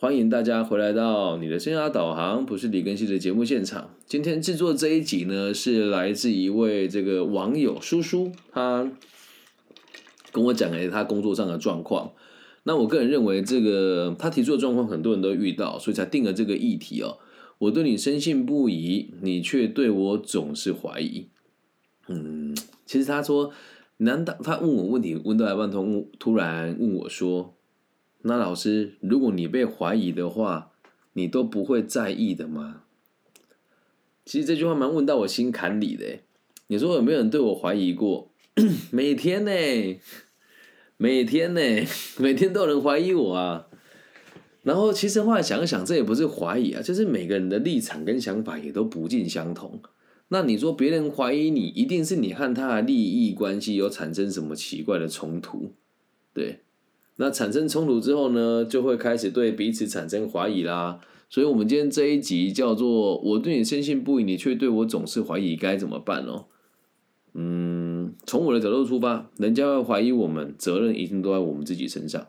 欢迎大家回来到你的生涯导航，不是李根熙的节目现场。今天制作这一集呢，是来自一位这个网友叔叔，他跟我讲了他工作上的状况。那我个人认为，这个他提出的状况很多人都遇到，所以才定了这个议题哦。我对你深信不疑，你却对我总是怀疑。嗯，其实他说，难道他问我问题问到一半，突突然问我说：“那老师，如果你被怀疑的话，你都不会在意的吗？”其实这句话蛮问到我心坎里的。你说有没有人对我怀疑过？每天呢？每天呢，每天都有人怀疑我啊。然后其实后来想想，这也不是怀疑啊，就是每个人的立场跟想法也都不尽相同。那你说别人怀疑你，一定是你和他的利益关系有产生什么奇怪的冲突，对？那产生冲突之后呢，就会开始对彼此产生怀疑啦。所以，我们今天这一集叫做“我对你深信不疑，你却对我总是怀疑，该怎么办哦？”嗯，从我的角度出发，人家会怀疑我们，责任一定都在我们自己身上。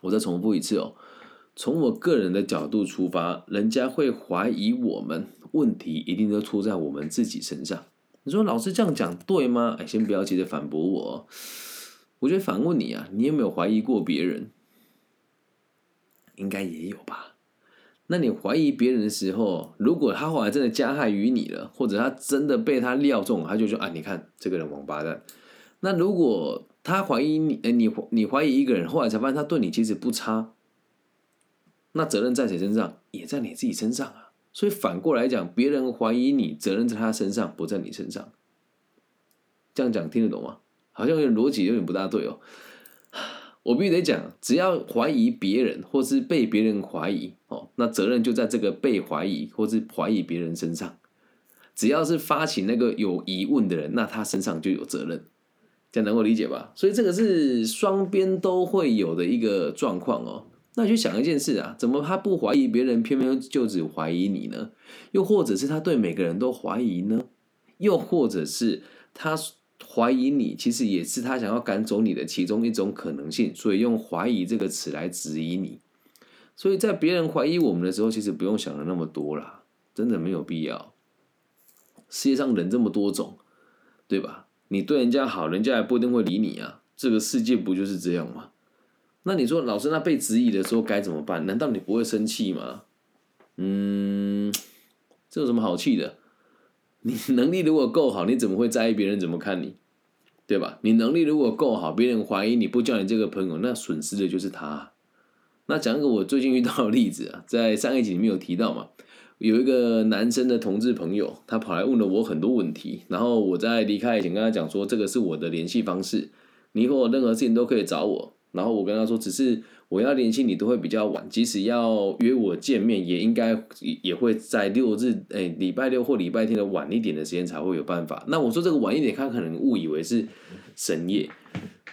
我再重复一次哦，从我个人的角度出发，人家会怀疑我们，问题一定都出在我们自己身上。你说老师这样讲对吗？哎，先不要急着反驳我，我觉得反问你啊，你有没有怀疑过别人？应该也有吧。那你怀疑别人的时候，如果他后来真的加害于你了，或者他真的被他料中，他就说啊，你看这个人王八蛋。那如果他怀疑你，哎，你你怀疑一个人，后来才发现他对你其实不差，那责任在谁身上？也在你自己身上啊。所以反过来讲，别人怀疑你，责任在他身上，不在你身上。这样讲听得懂吗？好像有点逻辑有点不大对哦。我必须得讲，只要怀疑别人，或是被别人怀疑，哦，那责任就在这个被怀疑或是怀疑别人身上。只要是发起那个有疑问的人，那他身上就有责任，这样能够理解吧？所以这个是双边都会有的一个状况哦。那去想一件事啊，怎么他不怀疑别人，偏偏就只怀疑你呢？又或者是他对每个人都怀疑呢？又或者是他？怀疑你，其实也是他想要赶走你的其中一种可能性，所以用怀疑这个词来质疑你。所以在别人怀疑我们的时候，其实不用想的那么多啦，真的没有必要。世界上人这么多种，对吧？你对人家好，人家也不一定会理你啊。这个世界不就是这样吗？那你说，老师，那被质疑的时候该怎么办？难道你不会生气吗？嗯，这有什么好气的？你能力如果够好，你怎么会在意别人怎么看你，对吧？你能力如果够好，别人怀疑你不叫你这个朋友，那损失的就是他。那讲一个我最近遇到的例子啊，在上一集里面有提到嘛，有一个男生的同志朋友，他跑来问了我很多问题，然后我在离开以前跟他讲说，这个是我的联系方式，你以后任何事情都可以找我。然后我跟他说，只是。我要联系你都会比较晚，即使要约我见面，也应该也会在六日，哎，礼拜六或礼拜天的晚一点的时间才会有办法。那我说这个晚一点，他可能误以为是深夜，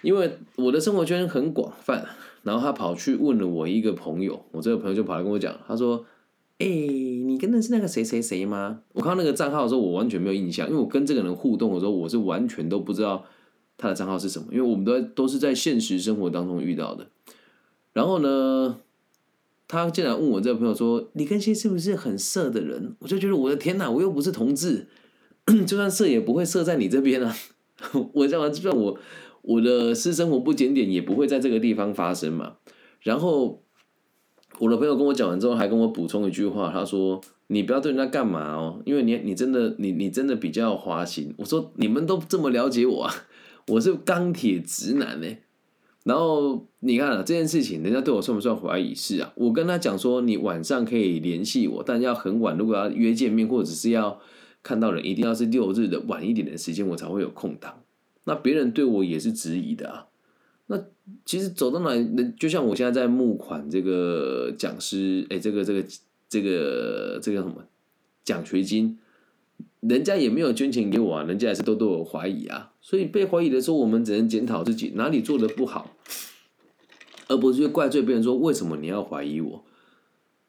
因为我的生活圈很广泛。然后他跑去问了我一个朋友，我这个朋友就跑来跟我讲，他说：“哎，你跟的是那个谁谁谁吗？”我看到那个账号的时候，我完全没有印象，因为我跟这个人互动的时候，我是完全都不知道他的账号是什么，因为我们都都是在现实生活当中遇到的。然后呢，他竟然问我这个朋友说：“李根熙是不是很色的人？”我就觉得我的天哪，我又不是同志，就算色也不会色在你这边啊！我这样，就算我我的私生活不检点，也不会在这个地方发生嘛。然后我的朋友跟我讲完之后，还跟我补充一句话，他说：“你不要对人家干嘛哦，因为你你真的你你真的比较花心。”我说：“你们都这么了解我啊，我是钢铁直男呢。”然后你看啊，这件事情，人家对我算不算怀疑？是啊，我跟他讲说，你晚上可以联系我，但要很晚。如果要约见面，或者是要看到人，一定要是六日的晚一点的时间，我才会有空档。那别人对我也是质疑的啊。那其实走到哪，就像我现在在募款这个讲师，哎，这个这个这个这个叫什么奖学金。人家也没有捐钱给我啊，人家也是都对我怀疑啊，所以被怀疑的时候，我们只能检讨自己哪里做的不好，而不是去怪罪别人说为什么你要怀疑我，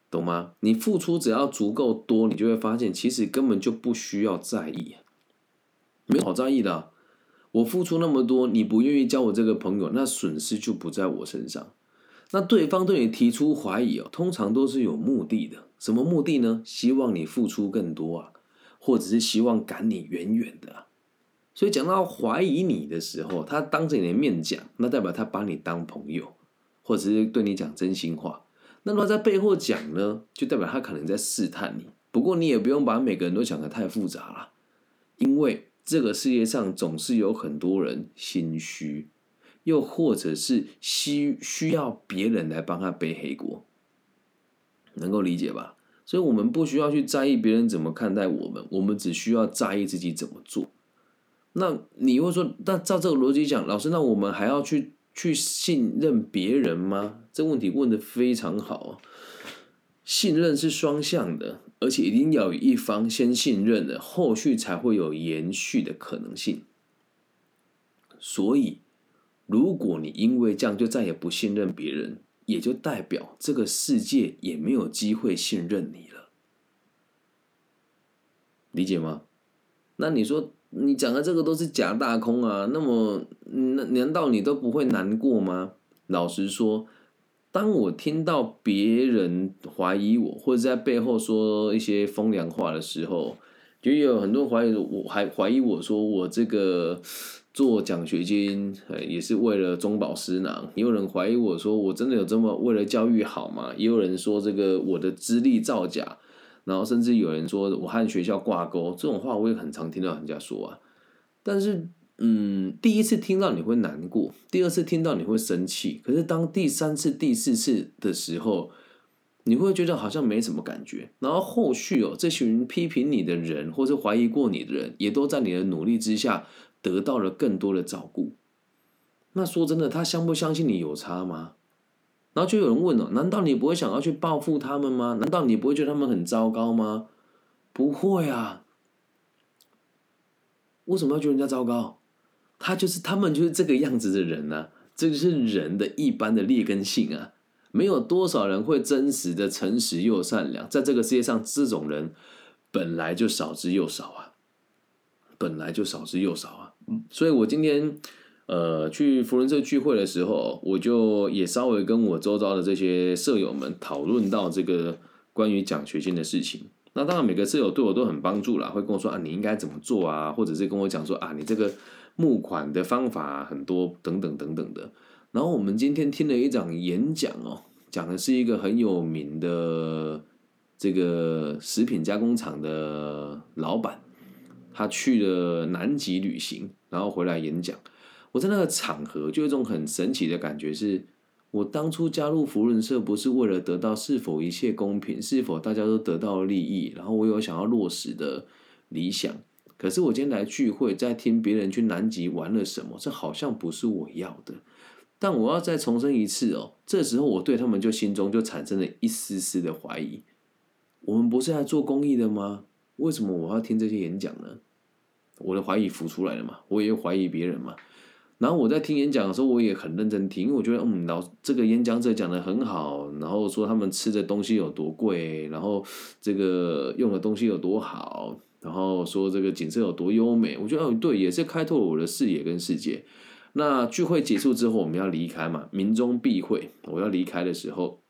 懂吗？你付出只要足够多，你就会发现其实根本就不需要在意，没好在意的。我付出那么多，你不愿意交我这个朋友，那损失就不在我身上。那对方对你提出怀疑哦，通常都是有目的的。什么目的呢？希望你付出更多啊，或者是希望赶你远远的。所以讲到怀疑你的时候，他当着你的面讲，那代表他把你当朋友，或者是对你讲真心话。那么在背后讲呢，就代表他可能在试探你。不过你也不用把每个人都讲的太复杂了，因为这个世界上总是有很多人心虚，又或者是需需要别人来帮他背黑锅，能够理解吧？所以我们不需要去在意别人怎么看待我们，我们只需要在意自己怎么做。那你会说，那照这个逻辑讲，老师，那我们还要去去信任别人吗？这问题问的非常好。信任是双向的，而且一定要有一方先信任了，后续才会有延续的可能性。所以，如果你因为这样就再也不信任别人，也就代表这个世界也没有机会信任你了。理解吗？那你说？你讲的这个都是假大空啊，那么那难道你都不会难过吗？老实说，当我听到别人怀疑我，或者在背后说一些风凉话的时候，就有很多怀疑我，还怀疑我说我这个做奖学金，也是为了中饱私囊。也有人怀疑我说我真的有这么为了教育好吗？也有人说这个我的资历造假。然后甚至有人说我和学校挂钩，这种话我也很常听到人家说啊。但是，嗯，第一次听到你会难过，第二次听到你会生气，可是当第三次、第四次的时候，你会觉得好像没什么感觉。然后后续哦，这群批评你的人或者怀疑过你的人，也都在你的努力之下得到了更多的照顾。那说真的，他相不相信你有差吗？然后就有人问了：难道你不会想要去报复他们吗？难道你不会觉得他们很糟糕吗？不会啊！为什么要觉得人家糟糕？他就是他们就是这个样子的人啊！这就是人的一般的劣根性啊！没有多少人会真实的诚实又善良，在这个世界上，这种人本来就少之又少啊！本来就少之又少啊！所以我今天。呃，去福伦社聚会的时候，我就也稍微跟我周遭的这些舍友们讨论到这个关于奖学金的事情。那当然，每个舍友对我都很帮助了，会跟我说啊，你应该怎么做啊，或者是跟我讲说啊，你这个募款的方法很多等等等等的。然后我们今天听了一场演讲哦，讲的是一个很有名的这个食品加工厂的老板，他去了南极旅行，然后回来演讲。我在那个场合就有一种很神奇的感觉，是我当初加入福伦社不是为了得到是否一切公平，是否大家都得到利益，然后我有想要落实的理想。可是我今天来聚会，在听别人去南极玩了什么，这好像不是我要的。但我要再重申一次哦，这时候我对他们就心中就产生了一丝丝的怀疑。我们不是来做公益的吗？为什么我要听这些演讲呢？我的怀疑浮出来了嘛？我也怀疑别人嘛？然后我在听演讲的时候，我也很认真听，因为我觉得，嗯，老这个演讲者讲的很好，然后说他们吃的东西有多贵，然后这个用的东西有多好，然后说这个景色有多优美，我觉得，哦，对，也是开拓了我的视野跟世界。那聚会结束之后，我们要离开嘛，民中必会，我要离开的时候，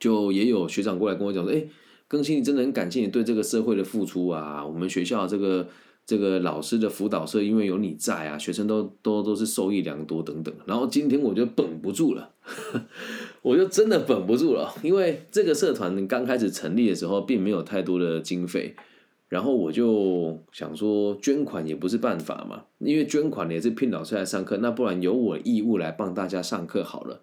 就也有学长过来跟我讲说，哎，更新，你真的很感谢你对这个社会的付出啊，我们学校这个。这个老师的辅导社，因为有你在啊，学生都都都是受益良多等等。然后今天我就绷不住了，我就真的绷不住了，因为这个社团刚开始成立的时候，并没有太多的经费。然后我就想说，捐款也不是办法嘛，因为捐款也是聘老师来上课，那不然由我义务来帮大家上课好了。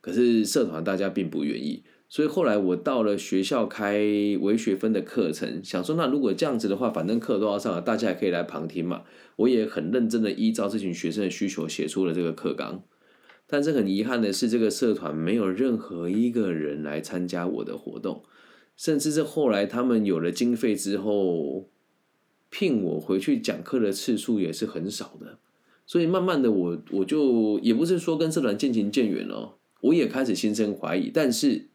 可是社团大家并不愿意。所以后来我到了学校开微学分的课程，想说那如果这样子的话，反正课都要上了，大家也可以来旁听嘛。我也很认真的依照这群学生的需求写出了这个课纲。但是很遗憾的是，这个社团没有任何一个人来参加我的活动，甚至是后来他们有了经费之后，聘我回去讲课的次数也是很少的。所以慢慢的，我我就也不是说跟社团渐行渐远了，我也开始心生怀疑，但是。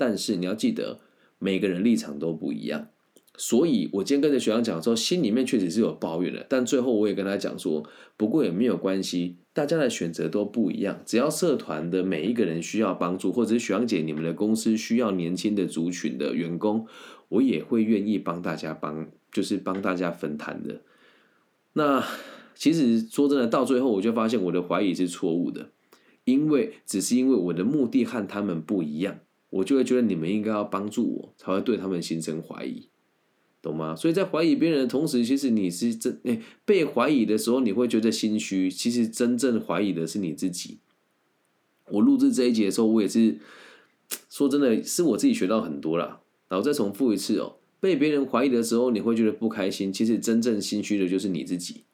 但是你要记得，每个人立场都不一样，所以我今天跟着学长讲的时候，心里面确实是有抱怨的。但最后我也跟他讲说，不过也没有关系，大家的选择都不一样。只要社团的每一个人需要帮助，或者是徐阳姐你们的公司需要年轻的族群的员工，我也会愿意帮大家帮，就是帮大家分摊的。那其实说真的，到最后我就发现我的怀疑是错误的，因为只是因为我的目的和他们不一样，我就会觉得你们应该要帮助我，才会对他们形成怀疑。懂吗？所以在怀疑别人的同时，其实你是真诶被怀疑的时候，你会觉得心虚。其实真正怀疑的是你自己。我录制这一节的时候，我也是说真的，是我自己学到很多啦。然后再重复一次哦，被别人怀疑的时候，你会觉得不开心。其实真正心虚的就是你自己，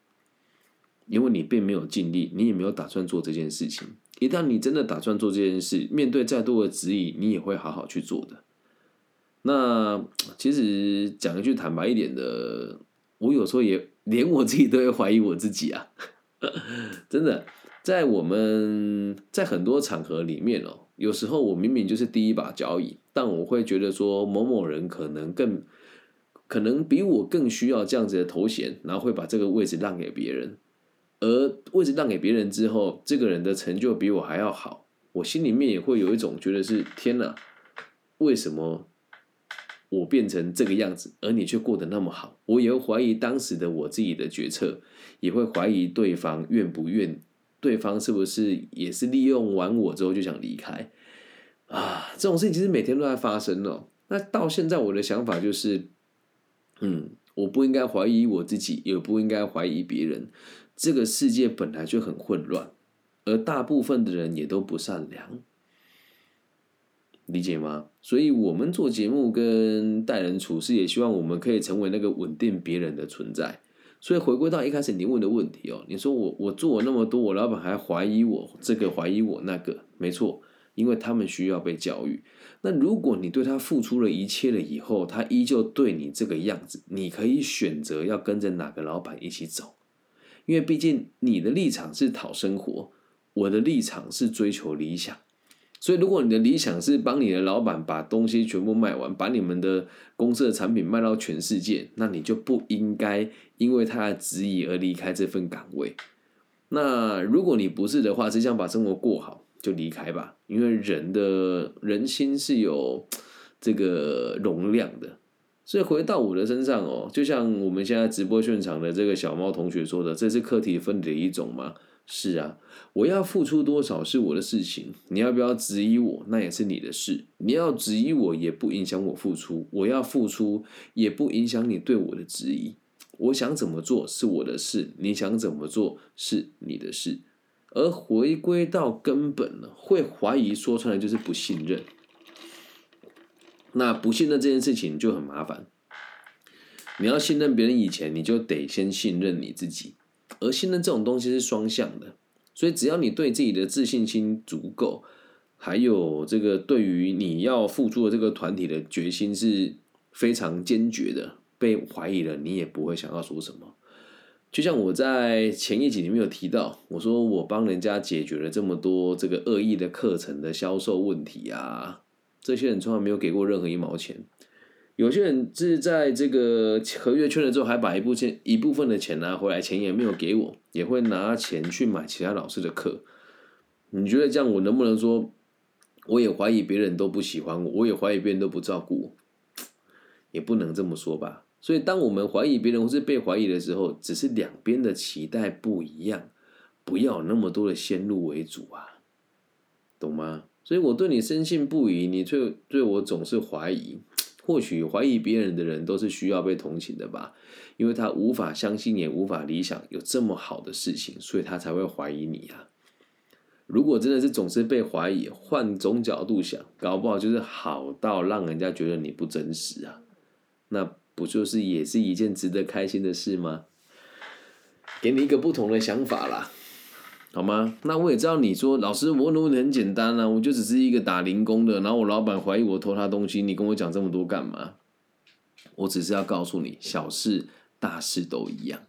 因为你并没有尽力，你也没有打算做这件事情。一旦你真的打算做这件事，面对再多的质疑，你也会好好去做的。那其实讲一句坦白一点的，我有时候也连我自己都会怀疑我自己啊，真的，在我们在很多场合里面哦，有时候我明明就是第一把交椅，但我会觉得说某某人可能更可能比我更需要这样子的头衔，然后会把这个位置让给别人，而位置让给别人之后，这个人的成就比我还要好，我心里面也会有一种觉得是天哪，为什么？我变成这个样子，而你却过得那么好，我也会怀疑当时的我自己的决策，也会怀疑对方愿不愿，对方是不是也是利用完我之后就想离开啊？这种事情其实每天都在发生哦。那到现在我的想法就是，嗯，我不应该怀疑我自己，也不应该怀疑别人。这个世界本来就很混乱，而大部分的人也都不善良。理解吗？所以，我们做节目跟待人处事，也希望我们可以成为那个稳定别人的存在。所以，回归到一开始你问的问题哦，你说我我做了那么多，我老板还怀疑我这个怀疑我那个，没错，因为他们需要被教育。那如果你对他付出了一切了以后，他依旧对你这个样子，你可以选择要跟着哪个老板一起走，因为毕竟你的立场是讨生活，我的立场是追求理想。所以，如果你的理想是帮你的老板把东西全部卖完，把你们的公司的产品卖到全世界，那你就不应该因为他的质疑而离开这份岗位。那如果你不是的话，只想把生活过好，就离开吧。因为人的人心是有这个容量的。所以回到我的身上哦，就像我们现在直播现场的这个小猫同学说的，这是课题分离的一种吗？是啊，我要付出多少是我的事情，你要不要质疑我，那也是你的事。你要质疑我，也不影响我付出；我要付出，也不影响你对我的质疑。我想怎么做是我的事，你想怎么做是你的事。而回归到根本呢，会怀疑说出来就是不信任。那不信任这件事情就很麻烦。你要信任别人以前，你就得先信任你自己。而信任这种东西是双向的，所以只要你对自己的自信心足够，还有这个对于你要付出的这个团体的决心是非常坚决的，被怀疑了你也不会想要说什么。就像我在前一集里面有提到，我说我帮人家解决了这么多这个恶意的课程的销售问题啊，这些人从来没有给过任何一毛钱。有些人是在这个合约圈了之后，还把一部分一部分的钱拿回来，钱也没有给我，也会拿钱去买其他老师的课。你觉得这样，我能不能说，我也怀疑别人都不喜欢我，我也怀疑别人都不照顾我，也不能这么说吧？所以，当我们怀疑别人或是被怀疑的时候，只是两边的期待不一样，不要那么多的先入为主啊，懂吗？所以我对你深信不疑，你却对我总是怀疑。或许怀疑别人的人都是需要被同情的吧，因为他无法相信也无法理想有这么好的事情，所以他才会怀疑你啊。如果真的是总是被怀疑，换种角度想，搞不好就是好到让人家觉得你不真实啊，那不就是也是一件值得开心的事吗？给你一个不同的想法啦。好吗？那我也知道你说老师，我问的问题很简单啊，我就只是一个打零工的，然后我老板怀疑我偷他东西，你跟我讲这么多干嘛？我只是要告诉你，小事大事都一样。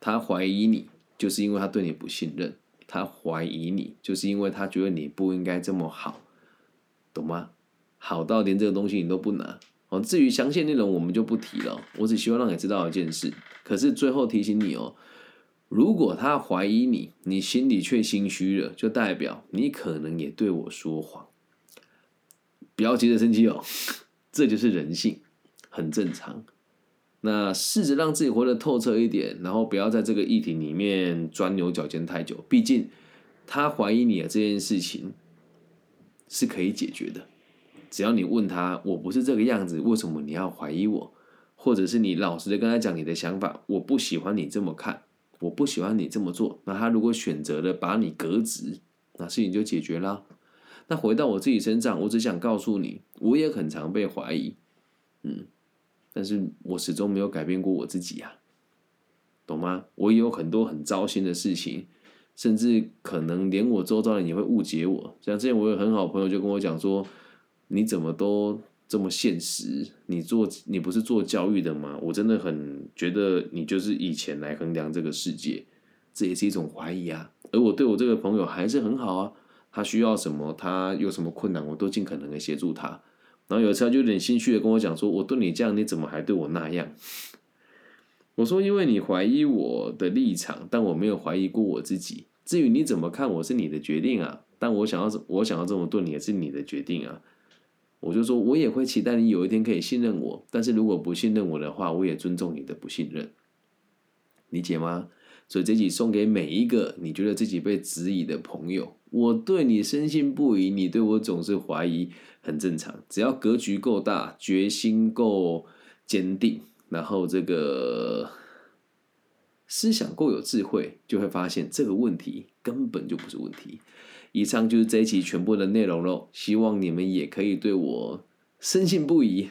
他怀疑你，就是因为他对你不信任；他怀疑你，就是因为他觉得你不应该这么好，懂吗？好到连这个东西你都不拿。哦，至于详细内容我们就不提了。我只希望让你知道一件事，可是最后提醒你哦。如果他怀疑你，你心里却心虚了，就代表你可能也对我说谎。不要急着生气哦，这就是人性，很正常。那试着让自己活得透彻一点，然后不要在这个议题里面钻牛角尖太久。毕竟他怀疑你的这件事情是可以解决的，只要你问他：“我不是这个样子，为什么你要怀疑我？”或者是你老实的跟他讲你的想法：“我不喜欢你这么看，我不喜欢你这么做。”那他如果选择了把你革职，那事情就解决了。那回到我自己身上，我只想告诉你，我也很常被怀疑，嗯。但是我始终没有改变过我自己啊，懂吗？我也有很多很糟心的事情，甚至可能连我周遭的人也会误解我。像之前我有很好朋友就跟我讲说：“你怎么都这么现实？你做你不是做教育的吗？”我真的很觉得你就是以钱来衡量这个世界，这也是一种怀疑啊。而我对我这个朋友还是很好啊，他需要什么，他有什么困难，我都尽可能的协助他。然后有一次他就有点心虚的跟我讲说：“我对你这样，你怎么还对我那样？”我说：“因为你怀疑我的立场，但我没有怀疑过我自己。至于你怎么看我是你的决定啊，但我想要我想要这么对你也是你的决定啊。”我就说：“我也会期待你有一天可以信任我，但是如果不信任我的话，我也尊重你的不信任，理解吗？”所以这集送给每一个你觉得自己被质疑的朋友。我对你深信不疑，你对我总是怀疑，很正常。只要格局够大，决心够坚定，然后这个思想够有智慧，就会发现这个问题根本就不是问题。以上就是这一期全部的内容喽，希望你们也可以对我深信不疑。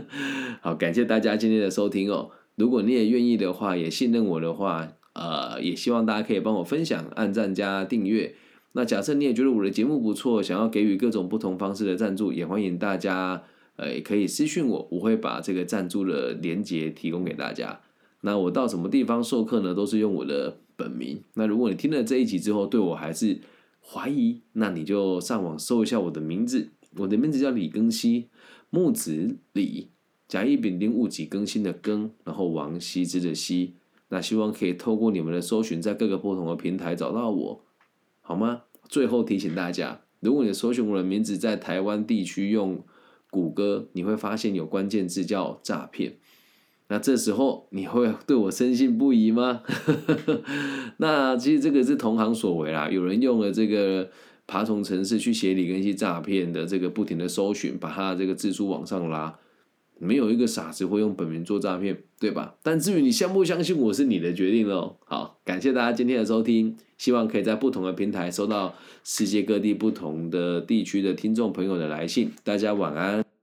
好，感谢大家今天的收听哦。如果你也愿意的话，也信任我的话。呃，也希望大家可以帮我分享、按赞加订阅。那假设你也觉得我的节目不错，想要给予各种不同方式的赞助，也欢迎大家呃也可以私信我，我会把这个赞助的连接提供给大家。那我到什么地方授课呢？都是用我的本名。那如果你听了这一集之后对我还是怀疑，那你就上网搜一下我的名字，我的名字叫李庚希，木子李，甲乙丙丁戊己更新的更，然后王羲之的羲。那希望可以透过你们的搜寻，在各个不同的平台找到我，好吗？最后提醒大家，如果你搜寻我的名字在台湾地区用谷歌，你会发现有关键字叫诈骗。那这时候你会对我深信不疑吗？那其实这个是同行所为啦，有人用了这个爬虫程式去写李根熙诈骗的这个不停的搜寻，把他的这个字数往上拉。没有一个傻子会用本名做诈骗，对吧？但至于你相不相信我是你的决定喽。好，感谢大家今天的收听，希望可以在不同的平台收到世界各地不同的地区的听众朋友的来信。大家晚安。